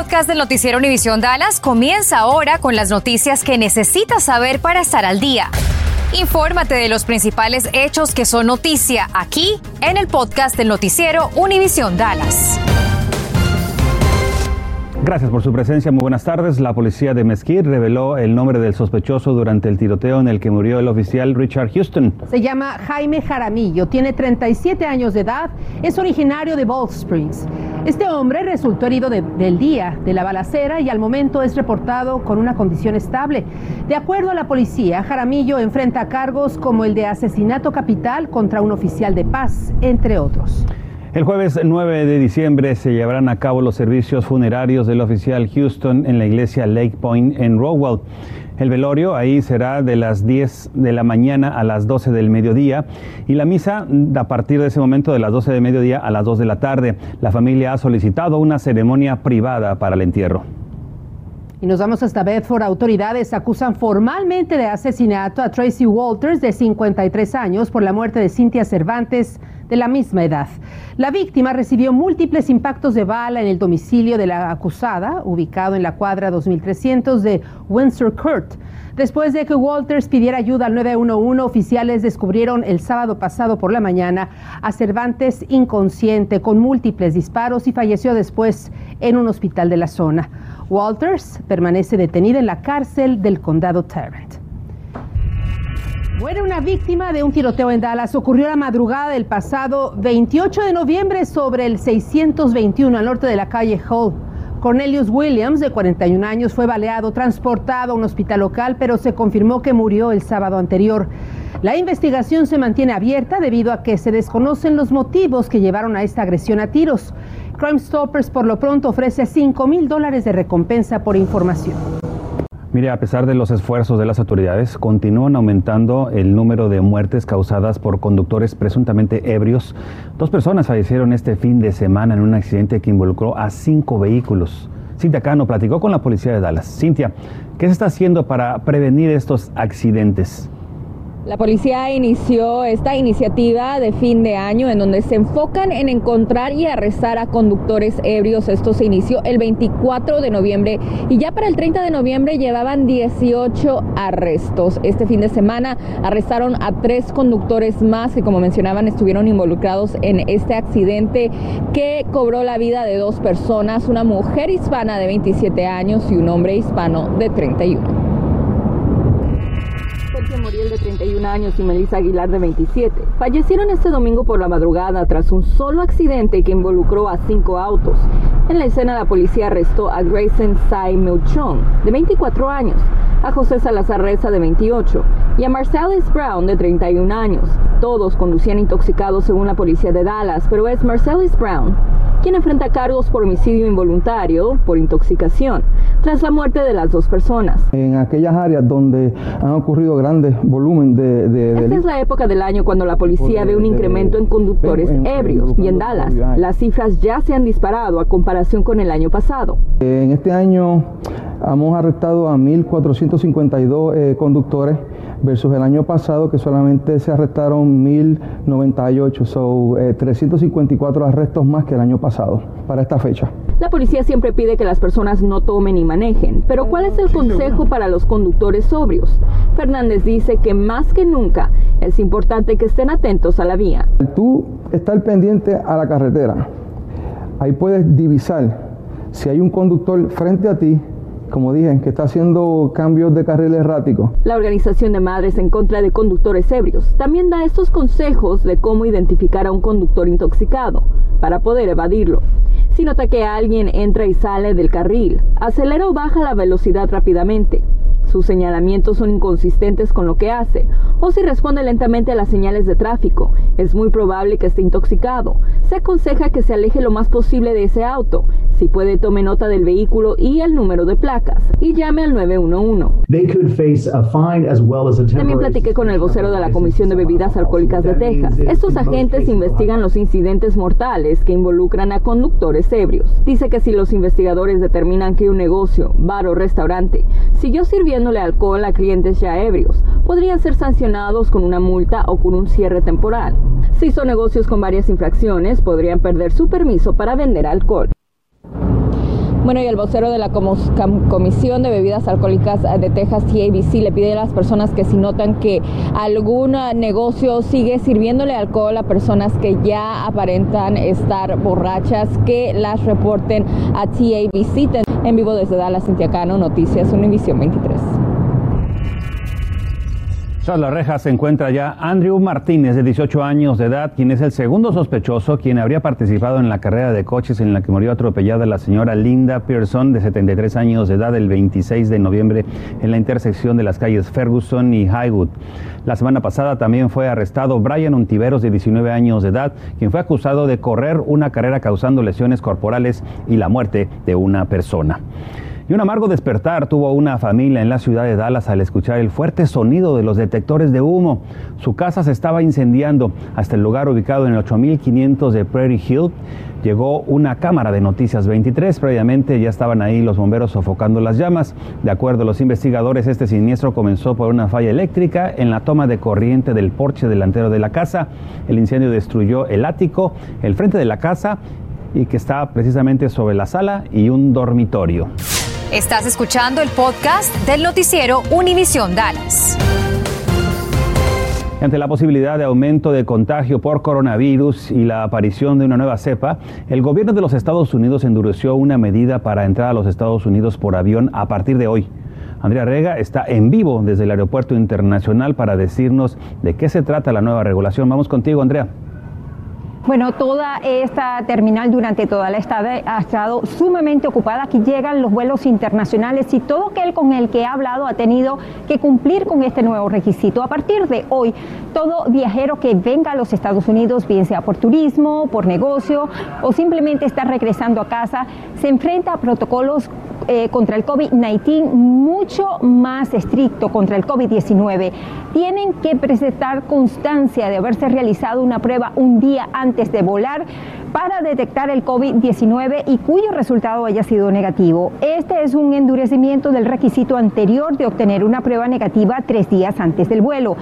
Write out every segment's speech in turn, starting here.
podcast del noticiero Univisión Dallas comienza ahora con las noticias que necesitas saber para estar al día. Infórmate de los principales hechos que son noticia aquí en el podcast del noticiero Univisión Dallas. Gracias por su presencia. Muy buenas tardes. La policía de Mesquite reveló el nombre del sospechoso durante el tiroteo en el que murió el oficial Richard Houston. Se llama Jaime Jaramillo, tiene 37 años de edad, es originario de Bald Springs. Este hombre resultó herido del día de la balacera y al momento es reportado con una condición estable. De acuerdo a la policía, Jaramillo enfrenta cargos como el de asesinato capital contra un oficial de paz, entre otros. El jueves 9 de diciembre se llevarán a cabo los servicios funerarios del oficial Houston en la iglesia Lake Point en Rowell. El velorio ahí será de las 10 de la mañana a las 12 del mediodía y la misa a partir de ese momento de las 12 del mediodía a las 2 de la tarde. La familia ha solicitado una ceremonia privada para el entierro. Y nos vamos hasta Bedford. Autoridades acusan formalmente de asesinato a Tracy Walters, de 53 años, por la muerte de Cynthia Cervantes, de la misma edad. La víctima recibió múltiples impactos de bala en el domicilio de la acusada, ubicado en la cuadra 2300 de Windsor Court. Después de que Walters pidiera ayuda al 911, oficiales descubrieron el sábado pasado por la mañana a Cervantes inconsciente con múltiples disparos y falleció después en un hospital de la zona. Walters permanece detenida en la cárcel del condado Tarrant. Muere una víctima de un tiroteo en Dallas. Ocurrió la madrugada del pasado 28 de noviembre sobre el 621 al norte de la calle Hall. Cornelius Williams, de 41 años, fue baleado, transportado a un hospital local, pero se confirmó que murió el sábado anterior. La investigación se mantiene abierta debido a que se desconocen los motivos que llevaron a esta agresión a tiros. Crime Stoppers por lo pronto ofrece 5 mil dólares de recompensa por información. Mire, a pesar de los esfuerzos de las autoridades, continúan aumentando el número de muertes causadas por conductores presuntamente ebrios. Dos personas fallecieron este fin de semana en un accidente que involucró a cinco vehículos. Cintia Cano platicó con la policía de Dallas. Cintia, ¿qué se está haciendo para prevenir estos accidentes? La policía inició esta iniciativa de fin de año en donde se enfocan en encontrar y arrestar a conductores ebrios. Esto se inició el 24 de noviembre y ya para el 30 de noviembre llevaban 18 arrestos. Este fin de semana arrestaron a tres conductores más que como mencionaban estuvieron involucrados en este accidente que cobró la vida de dos personas, una mujer hispana de 27 años y un hombre hispano de 31. Muriel de 31 años y Melissa Aguilar de 27 fallecieron este domingo por la madrugada tras un solo accidente que involucró a cinco autos. En la escena la policía arrestó a Grayson Sai Meuchong de 24 años, a José Salazar Reza de 28 y a Marcellus Brown de 31 años. Todos conducían intoxicados según la policía de Dallas, pero es Marcellus Brown quien enfrenta cargos por homicidio involuntario por intoxicación tras la muerte de las dos personas. En aquellas áreas donde han ocurrido grandes volúmenes de, de, Esta es la época del año cuando la policía ve un incremento en conductores ebrios y en Dallas las cifras ya se han disparado a comparación con el año pasado. En este año hemos arrestado a 1.452 eh, conductores versus el año pasado que solamente se arrestaron 1098, son 354 arrestos más que el año pasado para esta fecha. La policía siempre pide que las personas no tomen y manejen, pero ¿cuál es el consejo para los conductores sobrios? Fernández dice que más que nunca es importante que estén atentos a la vía. Tú estar pendiente a la carretera. Ahí puedes divisar si hay un conductor frente a ti como dije, que está haciendo cambios de carril errático. La Organización de Madres en contra de conductores ebrios también da estos consejos de cómo identificar a un conductor intoxicado para poder evadirlo. Si nota que alguien entra y sale del carril, acelera o baja la velocidad rápidamente sus señalamientos son inconsistentes con lo que hace o si responde lentamente a las señales de tráfico. Es muy probable que esté intoxicado. Se aconseja que se aleje lo más posible de ese auto. Si puede, tome nota del vehículo y el número de placas y llame al 911. También platiqué con el vocero de la Comisión de Bebidas Alcohólicas de Texas. Estos agentes investigan los incidentes mortales que involucran a conductores ebrios. Dice que si los investigadores determinan que un negocio, bar o restaurante siguió sirviendo alcohol a clientes ya ebrios. Podrían ser sancionados con una multa o con un cierre temporal. Si son negocios con varias infracciones, podrían perder su permiso para vender alcohol. Bueno, y el vocero de la Comisión de Bebidas Alcohólicas de Texas, TABC, le pide a las personas que si notan que algún negocio sigue sirviéndole alcohol a personas que ya aparentan estar borrachas, que las reporten a TABC. En vivo desde Dallas, Cintia Cano, Noticias Univisión 23. Tras las rejas se encuentra ya Andrew Martínez, de 18 años de edad, quien es el segundo sospechoso, quien habría participado en la carrera de coches en la que murió atropellada la señora Linda Pearson, de 73 años de edad, el 26 de noviembre en la intersección de las calles Ferguson y Highwood. La semana pasada también fue arrestado Brian Ontiveros, de 19 años de edad, quien fue acusado de correr una carrera causando lesiones corporales y la muerte de una persona. Y un amargo despertar tuvo una familia en la ciudad de Dallas al escuchar el fuerte sonido de los detectores de humo. Su casa se estaba incendiando. Hasta el lugar ubicado en el 8500 de Prairie Hill llegó una cámara de noticias 23. Previamente ya estaban ahí los bomberos sofocando las llamas. De acuerdo a los investigadores, este siniestro comenzó por una falla eléctrica en la toma de corriente del porche delantero de la casa. El incendio destruyó el ático, el frente de la casa y que estaba precisamente sobre la sala y un dormitorio. Estás escuchando el podcast del noticiero Univisión Dallas. Ante la posibilidad de aumento de contagio por coronavirus y la aparición de una nueva cepa, el gobierno de los Estados Unidos endureció una medida para entrar a los Estados Unidos por avión a partir de hoy. Andrea Rega está en vivo desde el Aeropuerto Internacional para decirnos de qué se trata la nueva regulación. Vamos contigo, Andrea. Bueno, toda esta terminal durante toda la estada ha estado sumamente ocupada. Aquí llegan los vuelos internacionales y todo aquel con el que ha hablado ha tenido que cumplir con este nuevo requisito. A partir de hoy, todo viajero que venga a los Estados Unidos, bien sea por turismo, por negocio o simplemente está regresando a casa, se enfrenta a protocolos eh, contra el COVID-19 mucho más estricto contra el COVID-19. Tienen que presentar constancia de haberse realizado una prueba un día antes de volar para detectar el COVID-19 y cuyo resultado haya sido negativo. Este es un endurecimiento del requisito anterior de obtener una prueba negativa tres días antes del vuelo.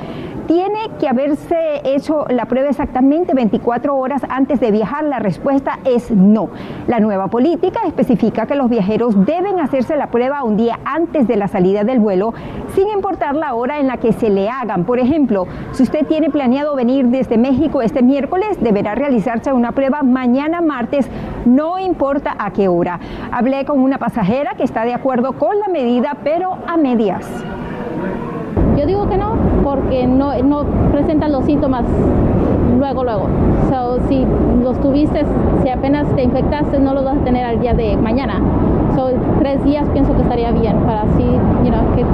Tiene que haberse hecho la prueba exactamente 24 horas antes de viajar. La respuesta es no. La nueva política especifica que los viajeros deben hacerse la prueba un día antes de la salida del vuelo, sin importar la hora en la que se le hagan. Por ejemplo, si usted tiene planeado venir desde México este miércoles, deberá realizarse una prueba mañana martes, no importa a qué hora. Hablé con una pasajera que está de acuerdo con la medida, pero a medias. Yo digo que no, porque no, no presentan los síntomas luego, luego. So, si los tuviste, si apenas te infectaste, no los vas a tener al día de mañana. So, tres días pienso que estaría bien para así, you know, que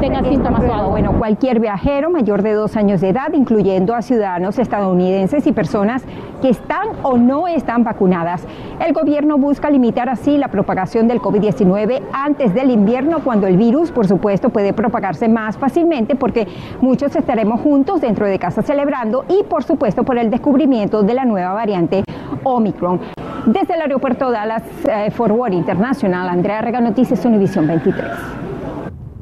tenga síntomas o algo. Bueno, cualquier viajero mayor de dos años de edad, incluyendo a ciudadanos estadounidenses y personas que están o no están vacunadas. El gobierno busca limitar así la propagación del COVID-19 antes del invierno, cuando el virus, por supuesto, puede propagarse más fácilmente porque muchos estaremos juntos dentro de casa celebrando y, por supuesto, por el descubrimiento de la nueva variante Omicron. Desde el aeropuerto Dallas eh, Forward Internacional, Andrea Rega, Noticias Univisión 23.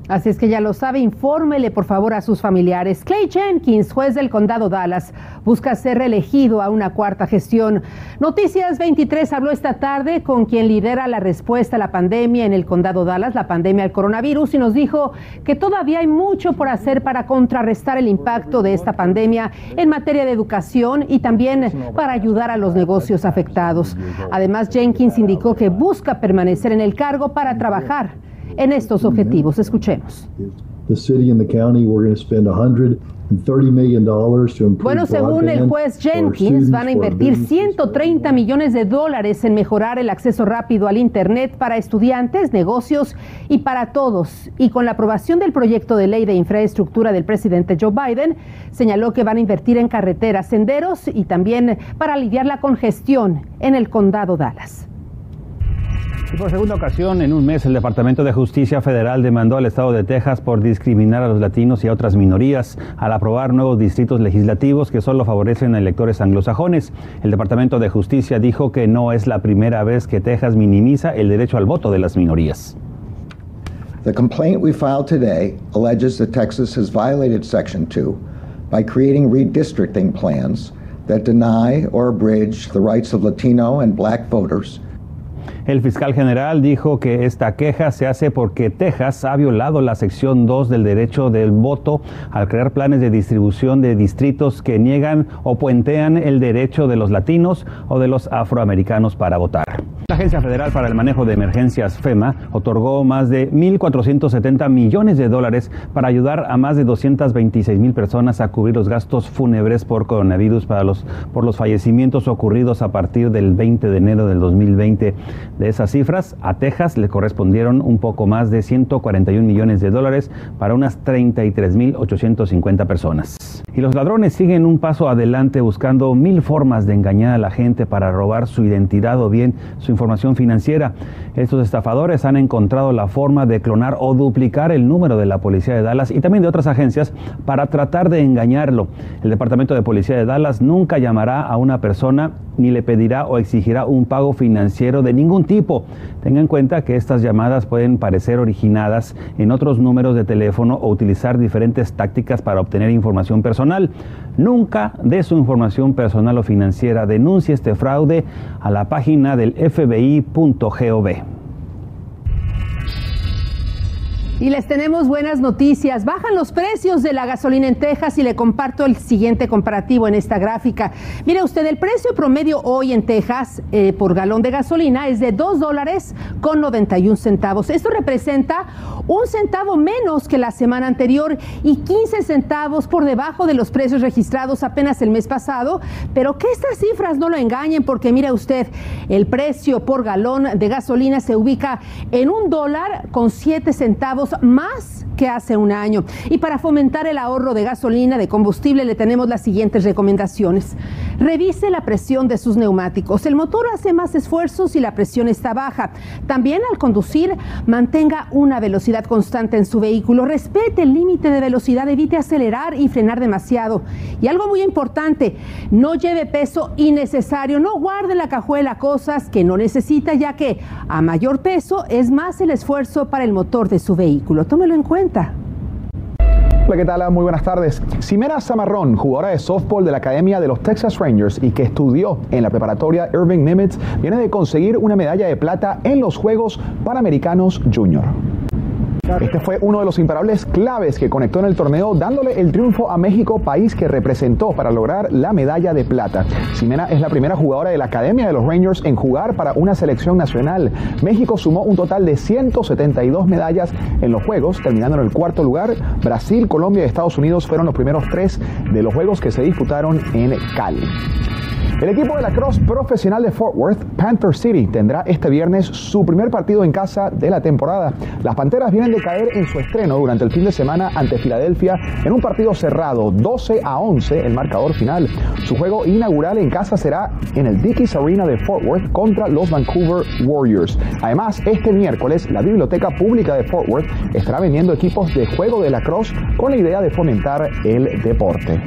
Así es que ya lo sabe, infórmele por favor a sus familiares. Clay Jenkins, juez del condado Dallas, busca ser reelegido a una cuarta gestión. Noticias 23 habló esta tarde con quien lidera la respuesta a la pandemia en el condado Dallas, la pandemia del coronavirus, y nos dijo que todavía hay mucho por hacer para contrarrestar el impacto de esta pandemia en materia de educación y también para ayudar a los negocios afectados. Además, Jenkins indicó que busca permanecer en el cargo para trabajar en estos objetivos. Escuchemos. Bueno, según el juez Jenkins, van a invertir 130 millones de dólares en mejorar el acceso rápido al Internet para estudiantes, negocios y para todos. Y con la aprobación del proyecto de ley de infraestructura del presidente Joe Biden, señaló que van a invertir en carreteras, senderos y también para aliviar la congestión en el condado Dallas. Y por segunda ocasión en un mes, el Departamento de Justicia Federal demandó al Estado de Texas por discriminar a los latinos y a otras minorías al aprobar nuevos distritos legislativos que solo favorecen a electores anglosajones. El Departamento de Justicia dijo que no es la primera vez que Texas minimiza el derecho al voto de las minorías. The complaint we filed today alleges that Texas has violated Section 2 by creating redistricting plans that deny or abridge the rights of Latino and black voters El fiscal general dijo que esta queja se hace porque Texas ha violado la sección 2 del derecho del voto al crear planes de distribución de distritos que niegan o puentean el derecho de los latinos o de los afroamericanos para votar. La Agencia Federal para el Manejo de Emergencias FEMA otorgó más de 1.470 millones de dólares para ayudar a más de 226 mil personas a cubrir los gastos fúnebres por coronavirus para los, por los fallecimientos ocurridos a partir del 20 de enero del 2020. De esas cifras, a Texas le correspondieron un poco más de 141 millones de dólares para unas 33.850 personas. Y los ladrones siguen un paso adelante buscando mil formas de engañar a la gente para robar su identidad o bien su información financiera. Estos estafadores han encontrado la forma de clonar o duplicar el número de la policía de Dallas y también de otras agencias para tratar de engañarlo. El Departamento de Policía de Dallas nunca llamará a una persona ni le pedirá o exigirá un pago financiero de ningún tipo. Tenga en cuenta que estas llamadas pueden parecer originadas en otros números de teléfono o utilizar diferentes tácticas para obtener información personal. Nunca dé su información personal o financiera. Denuncie este fraude a la página del fbi.gov. Y les tenemos buenas noticias. Bajan los precios de la gasolina en Texas y le comparto el siguiente comparativo en esta gráfica. Mire usted, el precio promedio hoy en Texas eh, por galón de gasolina es de 2 dólares con 91 centavos. Esto representa un centavo menos que la semana anterior y 15 centavos por debajo de los precios registrados apenas el mes pasado. Pero que estas cifras no lo engañen porque mire usted, el precio por galón de gasolina se ubica en un dólar con 7 centavos más que hace un año. Y para fomentar el ahorro de gasolina, de combustible, le tenemos las siguientes recomendaciones. Revise la presión de sus neumáticos. El motor hace más esfuerzos y la presión está baja. También al conducir, mantenga una velocidad constante en su vehículo. Respete el límite de velocidad, evite acelerar y frenar demasiado. Y algo muy importante, no lleve peso innecesario. No guarde en la cajuela cosas que no necesita, ya que a mayor peso es más el esfuerzo para el motor de su vehículo. Tómelo en cuenta. Hola, ¿qué tal? Muy buenas tardes. Simena Zamarrón, jugadora de softball de la Academia de los Texas Rangers y que estudió en la preparatoria Irving Nimitz, viene de conseguir una medalla de plata en los Juegos Panamericanos Junior. Este fue uno de los imparables claves que conectó en el torneo, dándole el triunfo a México, país que representó para lograr la medalla de plata. Ximena es la primera jugadora de la Academia de los Rangers en jugar para una selección nacional. México sumó un total de 172 medallas en los Juegos, terminando en el cuarto lugar. Brasil, Colombia y Estados Unidos fueron los primeros tres de los Juegos que se disputaron en Cali. El equipo de la Cross profesional de Fort Worth, Panther City, tendrá este viernes su primer partido en casa de la temporada. Las Panteras vienen de caer en su estreno durante el fin de semana ante Filadelfia en un partido cerrado, 12 a 11 el marcador final. Su juego inaugural en casa será en el Dickies Arena de Fort Worth contra los Vancouver Warriors. Además, este miércoles la Biblioteca Pública de Fort Worth estará vendiendo equipos de juego de la Cross con la idea de fomentar el deporte.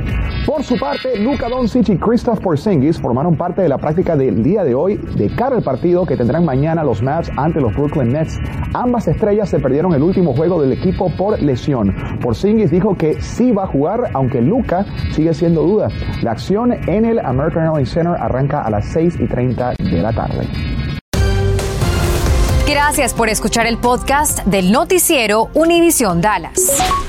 Por su parte, Luka Doncic y Christoph Porzingis formaron parte de la práctica del día de hoy de cara al partido que tendrán mañana los Mavs ante los Brooklyn Nets. Ambas estrellas se perdieron el último juego del equipo por lesión. Porzingis dijo que sí va a jugar, aunque Luca sigue siendo duda. La acción en el American Airlines Center arranca a las 6 y 30 de la tarde. Gracias por escuchar el podcast del noticiero Univisión Dallas.